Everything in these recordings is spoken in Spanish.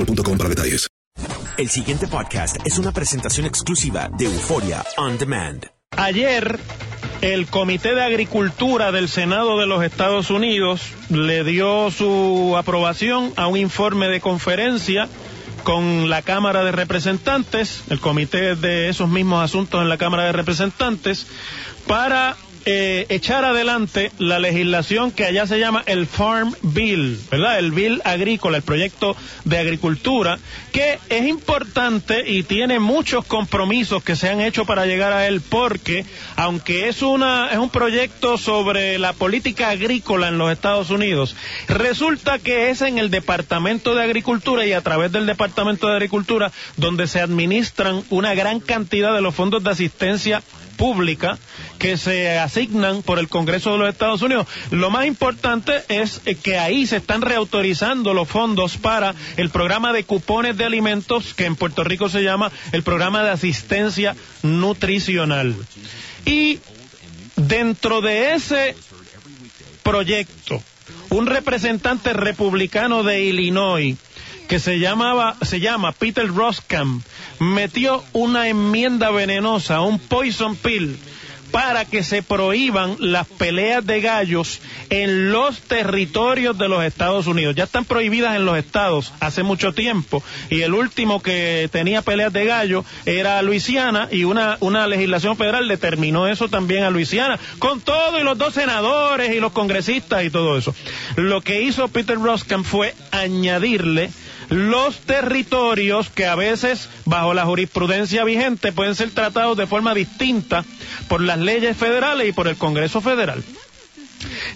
boostmobile.com para detalles. El siguiente podcast es una presentación exclusiva de Euforia On Demand. Ayer, el Comité de Agricultura del Senado de los Estados Unidos le dio su aprobación a un informe de conferencia con la Cámara de Representantes, el Comité de esos mismos asuntos en la Cámara de Representantes, para eh, echar adelante la legislación que allá se llama el Farm Bill, ¿verdad? El Bill agrícola, el proyecto de agricultura, que es importante y tiene muchos compromisos que se han hecho para llegar a él, porque aunque es una es un proyecto sobre la política agrícola en los Estados Unidos, resulta que es en el Departamento de Agricultura y a través del Departamento de Agricultura donde se administran una gran cantidad de los fondos de asistencia pública que se asignan por el Congreso de los Estados Unidos. Lo más importante es eh, que ahí se están reautorizando los fondos para el programa de cupones de alimentos que en Puerto Rico se llama el programa de asistencia nutricional. Y dentro de ese proyecto, un representante republicano de Illinois que se llamaba se llama Peter Roskam metió una enmienda venenosa, un poison pill para que se prohíban las peleas de gallos en los territorios de los Estados Unidos. Ya están prohibidas en los estados hace mucho tiempo y el último que tenía peleas de gallo era Luisiana y una, una legislación federal determinó eso también a Luisiana, con todo y los dos senadores y los congresistas y todo eso. Lo que hizo Peter Roskam fue añadirle los territorios que a veces, bajo la jurisprudencia vigente, pueden ser tratados de forma distinta por las leyes federales y por el Congreso Federal.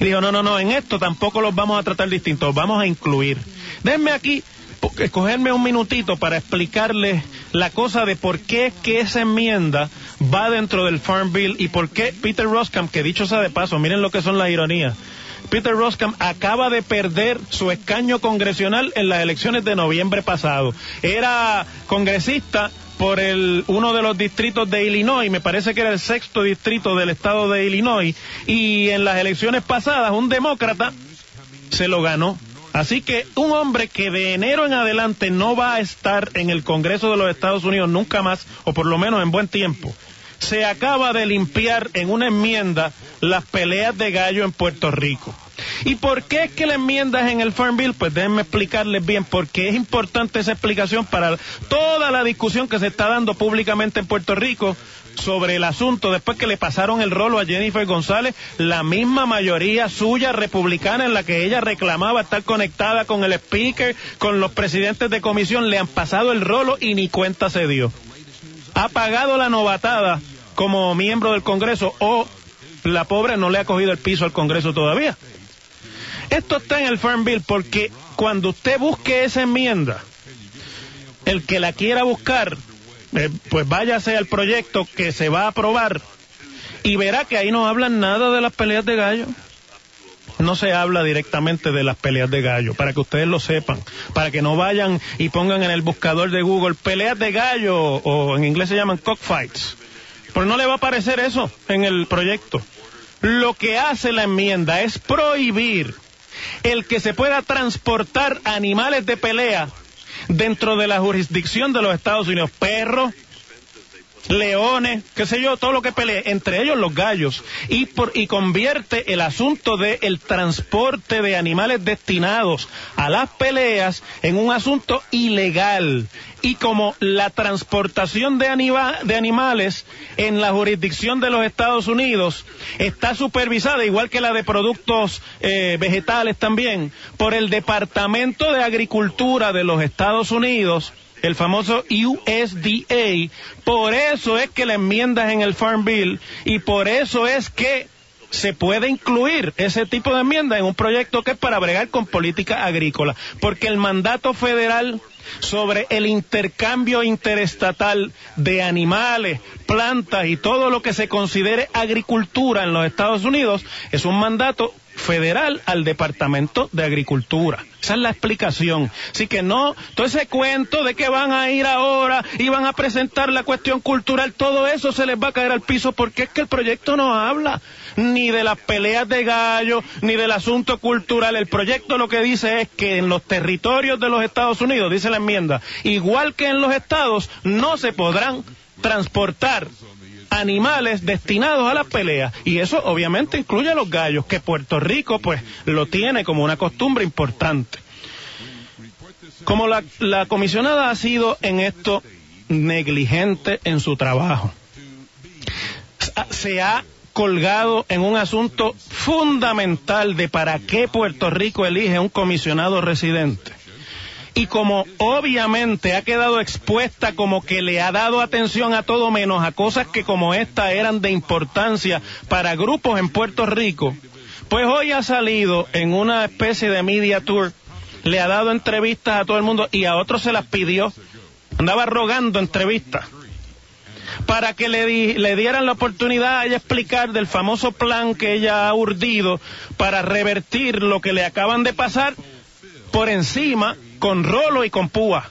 Y dijo, no, no, no, en esto tampoco los vamos a tratar distintos, vamos a incluir. Denme aquí, escogerme un minutito para explicarles la cosa de por qué que esa enmienda va dentro del Farm Bill y por qué Peter Roskam, que dicho sea de paso, miren lo que son las ironías, Peter Roskam acaba de perder su escaño congresional en las elecciones de noviembre pasado. Era congresista por el, uno de los distritos de Illinois, me parece que era el sexto distrito del estado de Illinois, y en las elecciones pasadas un demócrata se lo ganó. Así que un hombre que de enero en adelante no va a estar en el Congreso de los Estados Unidos nunca más, o por lo menos en buen tiempo, se acaba de limpiar en una enmienda las peleas de gallo en Puerto Rico. ¿Y por qué es que la enmienda es en el Farm Bill? Pues déjenme explicarles bien, porque es importante esa explicación para toda la discusión que se está dando públicamente en Puerto Rico sobre el asunto después que le pasaron el rolo a Jennifer González, la misma mayoría suya republicana en la que ella reclamaba estar conectada con el speaker, con los presidentes de comisión, le han pasado el rolo y ni cuenta se dio. Ha pagado la novatada como miembro del Congreso o la pobre no le ha cogido el piso al Congreso todavía. Esto está en el Farm Bill porque cuando usted busque esa enmienda, el que la quiera buscar, eh, pues váyase al proyecto que se va a aprobar y verá que ahí no hablan nada de las peleas de gallo. No se habla directamente de las peleas de gallo, para que ustedes lo sepan, para que no vayan y pongan en el buscador de Google peleas de gallo o en inglés se llaman cockfights. Pero no le va a aparecer eso en el proyecto. Lo que hace la enmienda es prohibir el que se pueda transportar animales de pelea dentro de la jurisdicción de los Estados Unidos, perros, leones, qué sé yo, todo lo que pelee, entre ellos los gallos, y, por, y convierte el asunto del el transporte de animales destinados a las peleas en un asunto ilegal. Y como la transportación de, de animales en la jurisdicción de los Estados Unidos está supervisada, igual que la de productos eh, vegetales también, por el Departamento de Agricultura de los Estados Unidos, el famoso USDA. Por eso es que la enmienda en el Farm Bill y por eso es que se puede incluir ese tipo de enmienda en un proyecto que es para bregar con política agrícola, porque el mandato federal sobre el intercambio interestatal de animales, plantas y todo lo que se considere agricultura en los Estados Unidos es un mandato federal al Departamento de Agricultura. Esa es la explicación. Así que no, todo ese cuento de que van a ir ahora y van a presentar la cuestión cultural, todo eso se les va a caer al piso porque es que el proyecto no habla ni de las peleas de gallo, ni del asunto cultural. El proyecto lo que dice es que en los territorios de los Estados Unidos, dice la enmienda, igual que en los estados, no se podrán transportar animales destinados a las peleas. Y eso obviamente incluye a los gallos que Puerto Rico pues lo tiene como una costumbre importante. Como la, la comisionada ha sido en esto negligente en su trabajo, se ha colgado en un asunto fundamental de para qué Puerto Rico elige un comisionado residente y como obviamente ha quedado expuesta como que le ha dado atención a todo menos a cosas que como esta eran de importancia para grupos en Puerto Rico, pues hoy ha salido en una especie de media tour, le ha dado entrevistas a todo el mundo y a otros se las pidió, andaba rogando entrevistas para que le, le dieran la oportunidad a ella explicar del famoso plan que ella ha urdido para revertir lo que le acaban de pasar por encima con rolo y con púa.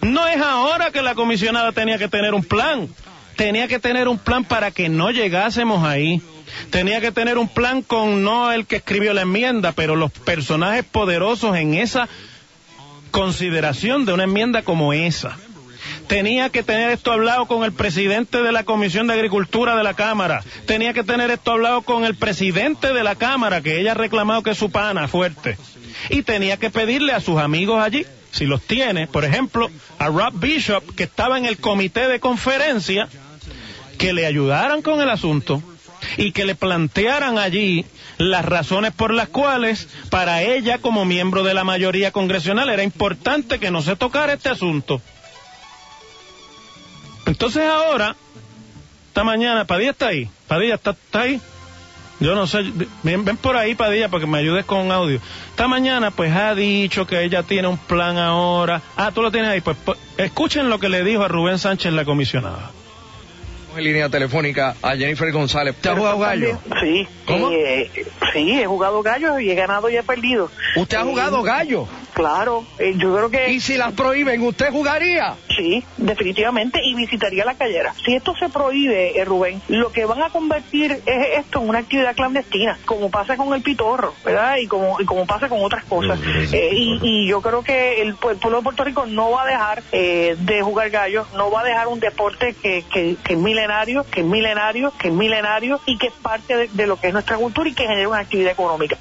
No es ahora que la comisionada tenía que tener un plan. Tenía que tener un plan para que no llegásemos ahí. Tenía que tener un plan con no el que escribió la enmienda, pero los personajes poderosos en esa consideración de una enmienda como esa. Tenía que tener esto hablado con el presidente de la Comisión de Agricultura de la Cámara. Tenía que tener esto hablado con el presidente de la Cámara, que ella ha reclamado que es su pana fuerte y tenía que pedirle a sus amigos allí, si los tiene, por ejemplo, a Rob Bishop, que estaba en el comité de conferencia, que le ayudaran con el asunto y que le plantearan allí las razones por las cuales para ella como miembro de la mayoría congresional era importante que no se tocara este asunto. Entonces ahora, esta mañana, Padilla está ahí, Padilla está, está ahí, yo no sé, ven, por ahí, Padilla, para que me ayudes con un audio. Esta mañana, pues ha dicho que ella tiene un plan ahora. Ah, tú lo tienes ahí. Pues, pues escuchen lo que le dijo a Rubén Sánchez, la comisionada en línea telefónica a Jennifer González. ¿Usted ha jugado gallo? Sí. ¿Cómo? Eh, sí, he jugado gallo y he ganado y he perdido. ¿Usted ha jugado eh, gallo? Claro, eh, yo creo que... ¿Y si las prohíben, usted jugaría? Sí, definitivamente, y visitaría la callera. Si esto se prohíbe, eh, Rubén, lo que van a convertir es esto en una actividad clandestina, como pasa con el pitorro, ¿verdad? Y como, y como pasa con otras cosas. Eh, y, y, yo creo que el, pueblo de Puerto Rico no va a dejar de jugar gallo, no va a dejar un deporte que, que, que es milenario, que es milenario, que es milenario y que es parte de, de lo que es nuestra cultura y que genera una actividad económica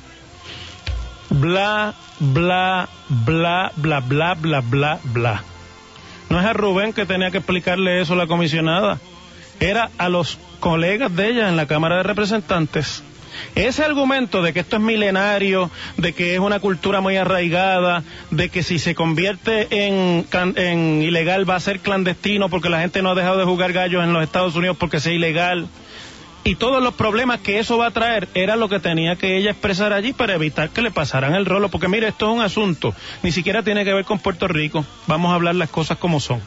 bla, bla, bla, bla, bla, bla, bla, bla. No es a Rubén que tenía que explicarle eso la comisionada. era a los colegas de ella en la Cámara de Representantes ese argumento de que esto es milenario, de que es una cultura muy arraigada, de que si se convierte en, en, ilegal va a ser clandestino porque la gente no ha dejado de jugar gallos en los Estados Unidos porque sea ilegal, y todos los problemas que eso va a traer era lo que tenía que ella expresar allí para evitar que le pasaran el rolo, porque mire, esto es un asunto, ni siquiera tiene que ver con Puerto Rico, vamos a hablar las cosas como son.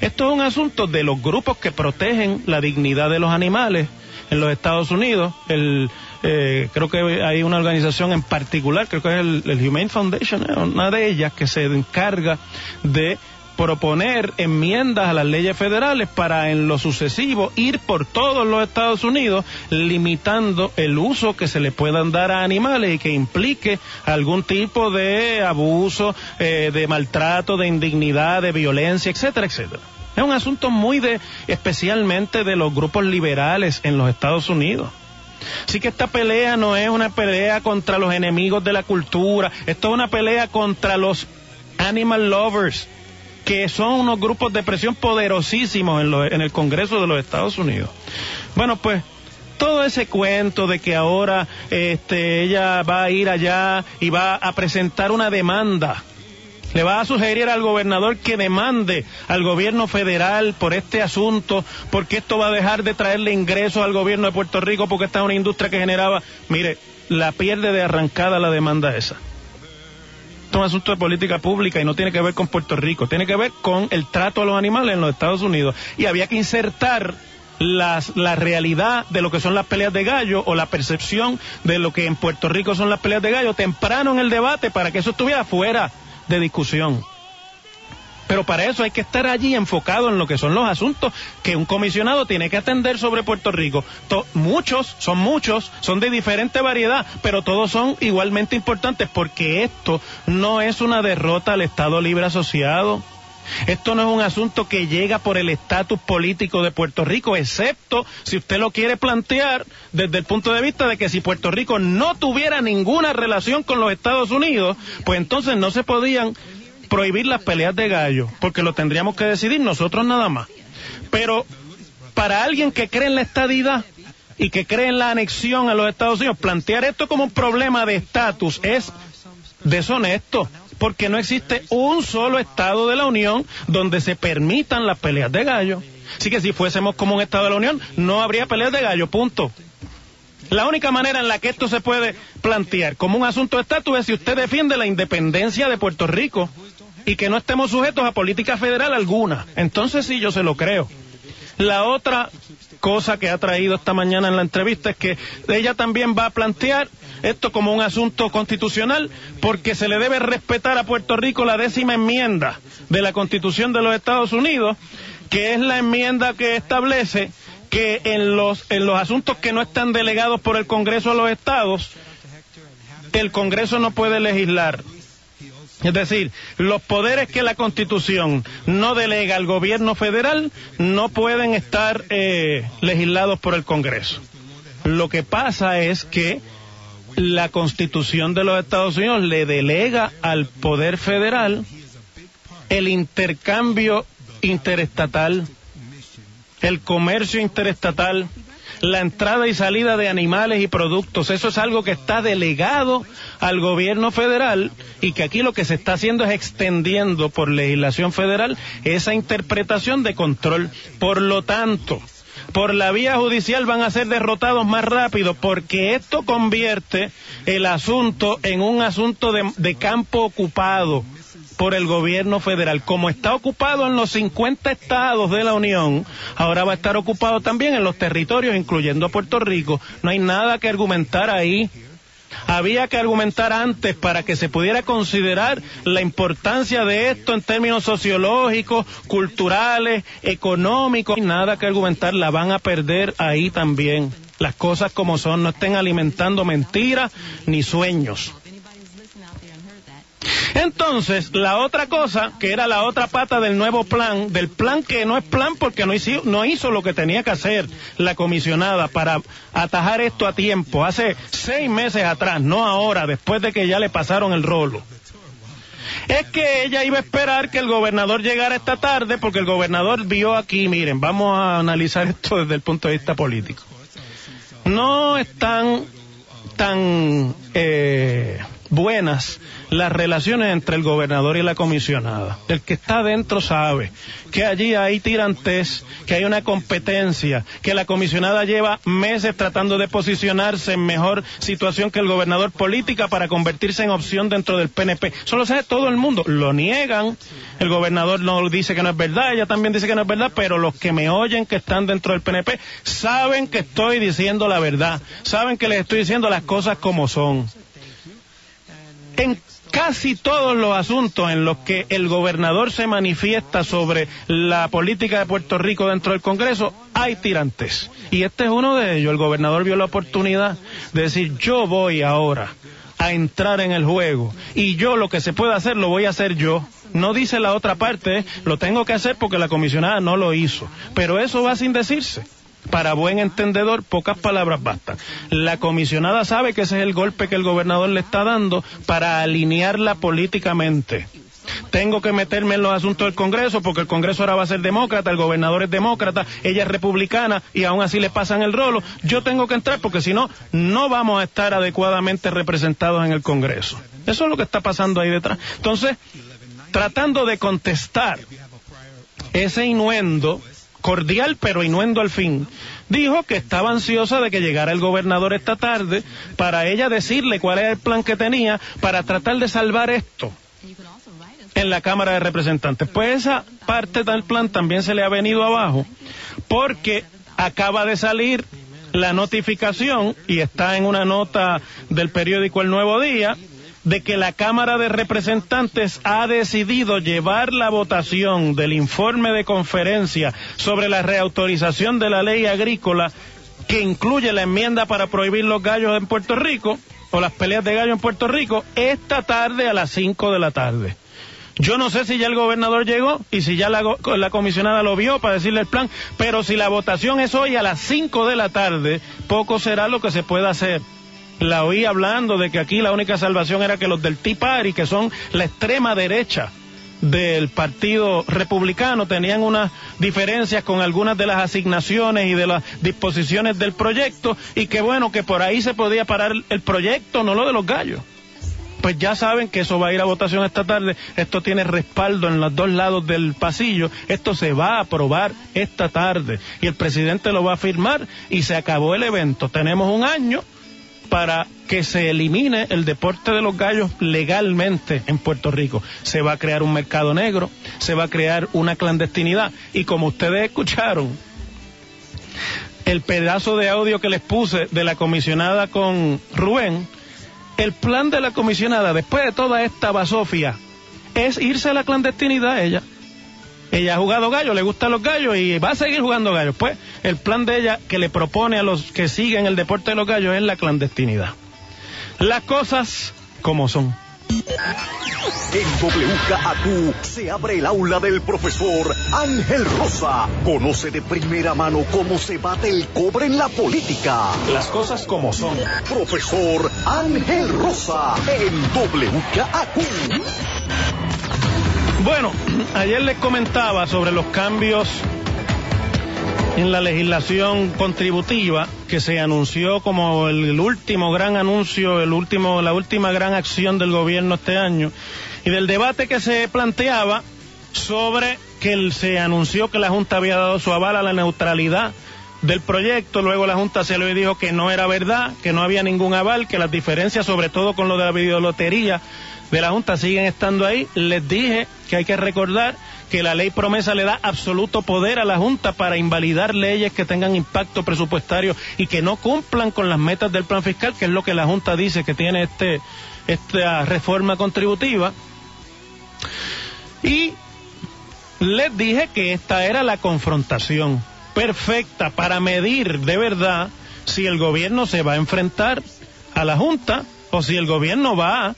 Esto es un asunto de los grupos que protegen la dignidad de los animales en los Estados Unidos, el, eh, creo que hay una organización en particular, creo que es el, el Humane Foundation, eh, una de ellas que se encarga de proponer enmiendas a las leyes federales para en lo sucesivo ir por todos los Estados Unidos limitando el uso que se le puedan dar a animales y que implique algún tipo de abuso, eh, de maltrato, de indignidad, de violencia, etcétera, etcétera. Es un asunto muy de, especialmente de los grupos liberales en los Estados Unidos. Así que esta pelea no es una pelea contra los enemigos de la cultura, esto es una pelea contra los animal lovers, que son unos grupos de presión poderosísimos en, en el Congreso de los Estados Unidos. Bueno, pues todo ese cuento de que ahora este, ella va a ir allá y va a presentar una demanda le va a sugerir al gobernador que demande al gobierno federal por este asunto, porque esto va a dejar de traerle ingresos al gobierno de Puerto Rico, porque esta es una industria que generaba, mire, la pierde de arrancada la demanda esa es un asunto de política pública y no tiene que ver con Puerto Rico, tiene que ver con el trato a los animales en los Estados Unidos. Y había que insertar las, la realidad de lo que son las peleas de gallo o la percepción de lo que en Puerto Rico son las peleas de gallo temprano en el debate para que eso estuviera fuera de discusión. Pero para eso hay que estar allí enfocado en lo que son los asuntos que un comisionado tiene que atender sobre Puerto Rico. muchos, son muchos, son de diferente variedad, pero todos son igualmente importantes porque esto no es una derrota al Estado Libre Asociado. Esto no es un asunto que llega por el estatus político de Puerto Rico, excepto si usted lo quiere plantear desde el punto de vista de que si Puerto Rico no tuviera ninguna relación con los Estados Unidos, pues entonces no se podían prohibir las peleas de gallo, porque lo tendríamos que decidir nosotros nada más. Pero para alguien que cree en la estadidad y que cree en la anexión a los Estados Unidos, plantear esto como un problema de estatus es deshonesto, porque no existe un solo Estado de la Unión donde se permitan las peleas de gallo. Así que si fuésemos como un Estado de la Unión, no habría peleas de gallo, punto. La única manera en la que esto se puede plantear como un asunto de estatus es si usted defiende la independencia de Puerto Rico y que no estemos sujetos a política federal alguna. Entonces sí, yo se lo creo. La otra cosa que ha traído esta mañana en la entrevista es que ella también va a plantear esto como un asunto constitucional porque se le debe respetar a Puerto Rico la décima enmienda de la Constitución de los Estados Unidos, que es la enmienda que establece que en los, en los asuntos que no están delegados por el Congreso a los estados, el Congreso no puede legislar es decir, los poderes que la Constitución no delega al gobierno federal no pueden estar eh, legislados por el Congreso. Lo que pasa es que la Constitución de los Estados Unidos le delega al poder federal el intercambio interestatal, el comercio interestatal, la entrada y salida de animales y productos. Eso es algo que está delegado al gobierno federal y que aquí lo que se está haciendo es extendiendo por legislación federal esa interpretación de control. Por lo tanto, por la vía judicial van a ser derrotados más rápido porque esto convierte el asunto en un asunto de, campo ocupado por el gobierno federal. Como está ocupado en los 50 estados de la Unión, ahora va a estar ocupado también en los territorios, incluyendo a Puerto Rico. No hay nada que argumentar ahí. Había que argumentar antes para que se pudiera considerar la importancia de esto en términos sociológicos, culturales, económicos. No hay nada que argumentar, la van a perder ahí también. Las cosas como son, no estén alimentando mentiras ni sueños. Entonces, la otra cosa, que era la otra pata del nuevo plan, del plan que no es plan porque no hizo, no hizo lo que tenía que hacer la comisionada para atajar esto a tiempo, hace seis meses atrás, no ahora, después de que ya le pasaron el rolo. es que ella iba a esperar que el gobernador llegara esta tarde porque el gobernador vio aquí, miren, vamos a analizar esto desde el punto de vista político. No están tan eh, buenas las relaciones entre el gobernador y la comisionada. El que está adentro sabe que allí hay tirantes, que hay una competencia, que la comisionada lleva meses tratando de posicionarse en mejor situación que el gobernador política para convertirse en opción dentro del PNP. Eso lo sabe todo el mundo. Lo niegan. El gobernador no dice que no es verdad, ella también dice que no es verdad, pero los que me oyen que están dentro del PNP saben que estoy diciendo la verdad, saben que les estoy diciendo las cosas como son. En casi todos los asuntos en los que el gobernador se manifiesta sobre la política de Puerto Rico dentro del Congreso, hay tirantes. Y este es uno de ellos. El gobernador vio la oportunidad de decir, yo voy ahora a entrar en el juego y yo lo que se puede hacer lo voy a hacer yo. No dice la otra parte, lo tengo que hacer porque la comisionada no lo hizo. Pero eso va sin decirse. Para buen entendedor, pocas palabras bastan. La comisionada sabe que ese es el golpe que el gobernador le está dando para alinearla políticamente. Tengo que meterme en los asuntos del Congreso porque el Congreso ahora va a ser demócrata, el gobernador es demócrata, ella es republicana y aún así le pasan el rolo. Yo tengo que entrar porque si no, no vamos a estar adecuadamente representados en el Congreso. Eso es lo que está pasando ahí detrás. Entonces, tratando de contestar ese inuendo, cordial pero inuendo al fin, dijo que estaba ansiosa de que llegara el gobernador esta tarde para ella decirle cuál era el plan que tenía para tratar de salvar esto en la Cámara de Representantes. Pues esa parte del plan también se le ha venido abajo porque acaba de salir la notificación y está en una nota del periódico El Nuevo Día de que la Cámara de Representantes ha decidido llevar la votación del informe de conferencia sobre la reautorización de la ley agrícola que incluye la enmienda para prohibir los gallos en Puerto Rico o las peleas de gallos en Puerto Rico esta tarde a las 5 de la tarde. Yo no sé si ya el gobernador llegó y si ya la, la, comisionada lo vio para decirle el plan, pero si la votación es hoy a las 5 de la tarde, poco será lo que se pueda hacer la oí hablando de que aquí la única salvación era que los del Tea Party, que son la extrema derecha del Partido Republicano, tenían unas diferencias con algunas de las asignaciones y de las disposiciones del proyecto, y que bueno, que por ahí se podía parar el proyecto, no lo de los gallos. Pues ya saben que eso va a ir a votación esta tarde, esto tiene respaldo en los dos lados del pasillo, esto se va a aprobar esta tarde y el presidente lo va a firmar y se acabó el evento. Tenemos un año para que se elimine el deporte de los gallos legalmente en Puerto Rico. Se va a crear un mercado negro, se va a crear una clandestinidad y como ustedes escucharon, el pedazo de audio que les puse de la comisionada con Rubén, el plan de la comisionada después de toda esta basofia es irse a la clandestinidad ella. Ella ha jugado gallo, le gustan los gallos y va a seguir jugando gallos. Pues el plan de ella que le propone a los que siguen el deporte de los gallos es la clandestinidad. Las cosas como son. En WKAQ se abre el aula del profesor Ángel Rosa. Conoce de primera mano cómo se bate el cobre en la política. Las cosas como son. Profesor Ángel Rosa en WKAQ. Bueno, ayer les comentaba sobre los cambios en la legislación contributiva que se anunció como el último gran anuncio, el último, la última gran acción del gobierno este año y del debate que se planteaba sobre que se anunció que la Junta había dado su aval a la neutralidad del proyecto, luego la Junta se le dijo que no era verdad, que no había ningún aval, que las diferencias, sobre todo con lo de la videolotería, de la Junta siguen estando ahí. Les dije que hay que recordar que la ley promesa le da absoluto poder a la Junta para invalidar leyes que tengan impacto presupuestario y que no cumplan con las metas del plan fiscal, que es lo que la Junta dice que tiene este, esta reforma contributiva. Y les dije que esta era la confrontación perfecta para medir de verdad si el gobierno se va a enfrentar a la Junta o si el gobierno va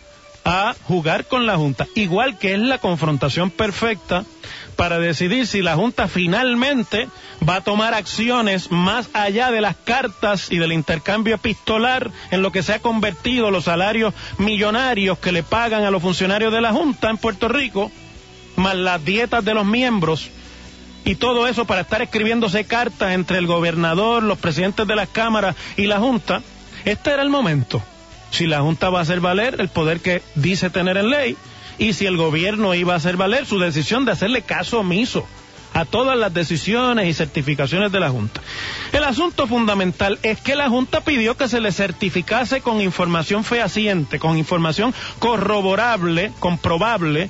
a jugar con la Junta, igual que es la confrontación perfecta para decidir si la Junta finalmente va a tomar acciones más allá de las cartas y del intercambio epistolar en lo que se ha convertido los salarios millonarios que le pagan a los funcionarios de la Junta en Puerto Rico, más las dietas de los miembros y todo eso para estar escribiéndose cartas entre el gobernador, los presidentes de las cámaras y la Junta, este era el momento. Si la Junta va a hacer valer el poder que dice tener en ley y si el gobierno iba a hacer valer su decisión de hacerle caso omiso a todas las decisiones y certificaciones de la Junta. El asunto fundamental es que la Junta pidió que se le certificase con información fehaciente, con información corroborable, comprobable,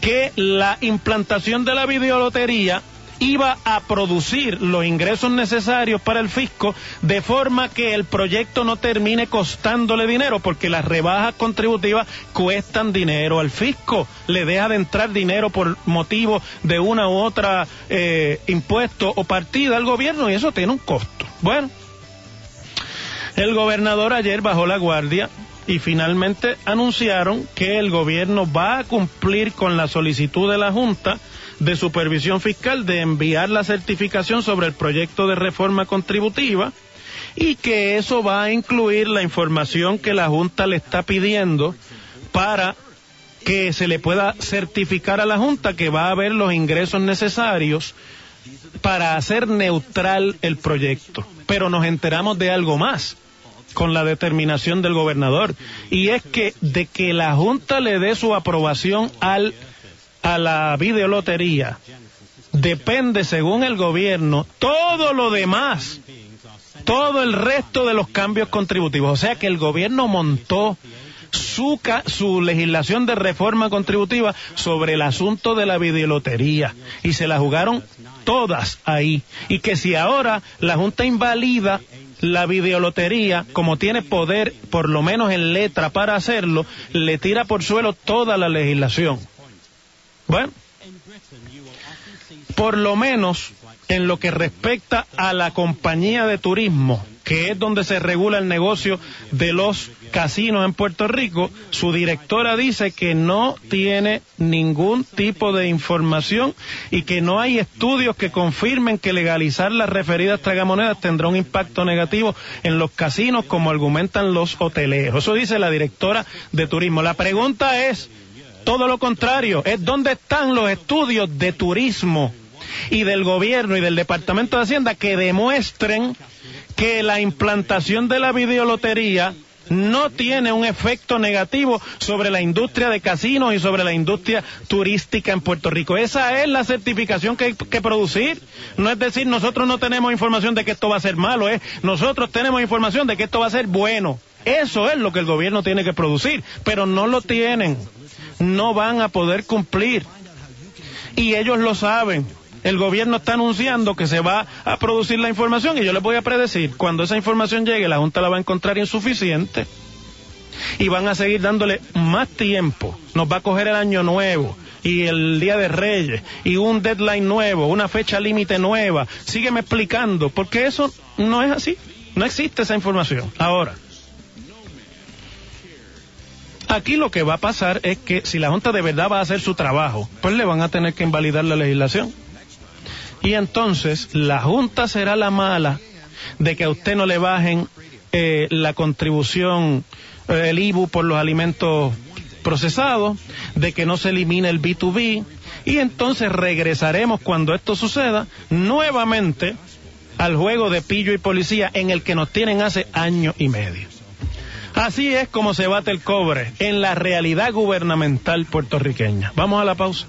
que la implantación de la videolotería iba a producir los ingresos necesarios para el fisco de forma que el proyecto no termine costándole dinero, porque las rebajas contributivas cuestan dinero al fisco, le deja de entrar dinero por motivo de una u otra eh, impuesto o partida al gobierno y eso tiene un costo. Bueno, el gobernador ayer bajó la guardia y finalmente anunciaron que el gobierno va a cumplir con la solicitud de la Junta de Supervisión Fiscal de enviar la certificación sobre el proyecto de reforma contributiva y que eso va a incluir la información que la Junta le está pidiendo para que se le pueda certificar a la Junta que va a haber los ingresos necesarios para hacer neutral el proyecto. Pero nos enteramos de algo más con la determinación del gobernador y es que de que la Junta le dé su aprobación al a la videolotería depende, según el gobierno, todo lo demás, todo el resto de los cambios contributivos. O sea que el gobierno montó su, su legislación de reforma contributiva sobre el asunto de la videolotería y se la jugaron todas ahí. Y que si ahora la Junta invalida la videolotería, como tiene poder, por lo menos en letra, para hacerlo, le tira por suelo toda la legislación. Bueno, por lo menos en lo que respecta a la compañía de turismo, que es donde se regula el negocio de los casinos en Puerto Rico, su directora dice que no tiene ningún tipo de información y que no hay estudios que confirmen que legalizar las referidas tragamonedas tendrá un impacto negativo en los casinos como argumentan los hoteleros. Eso dice la directora de turismo. La pregunta es, todo lo contrario, es dónde están los estudios de turismo y del gobierno y del Departamento de Hacienda que demuestren que la implantación de la videolotería no tiene un efecto negativo sobre la industria de casinos y sobre la industria turística en Puerto Rico. Esa es la certificación que hay que producir. No es decir, nosotros no tenemos información de que esto va a ser malo, es nosotros tenemos información de que esto va a ser bueno. Eso es lo que el gobierno tiene que producir, pero no lo tienen no van a poder cumplir. Y ellos lo saben. El gobierno está anunciando que se va a producir la información y yo les voy a predecir, cuando esa información llegue, la Junta la va a encontrar insuficiente y van a seguir dándole más tiempo. Nos va a coger el año nuevo y el Día de Reyes y un deadline nuevo, una fecha límite nueva. Sígueme explicando, porque eso no es así. No existe esa información. Ahora, Aquí lo que va a pasar es que si la Junta de verdad va a hacer su trabajo, pues le van a tener que invalidar la legislación. Y entonces la Junta será la mala de que a usted no le bajen eh, la contribución, eh, el IBU por los alimentos procesados, de que no se elimine el B2B, y entonces regresaremos cuando esto suceda nuevamente al juego de pillo y policía en el que nos tienen hace año y medio. Así es como se bate el cobre en la realidad gubernamental puertorriqueña. Vamos a la pausa.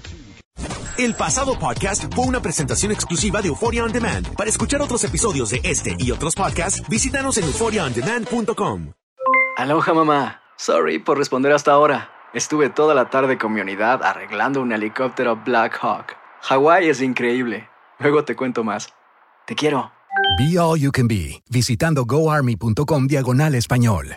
El pasado podcast fue una presentación exclusiva de Euphoria On Demand. Para escuchar otros episodios de este y otros podcasts, visítanos en euphoriaondemand.com. Aloha mamá. Sorry por responder hasta ahora. Estuve toda la tarde con mi unidad arreglando un helicóptero Black Hawk. Hawái es increíble. Luego te cuento más. Te quiero. Be All You Can Be, visitando goarmy.com diagonal español.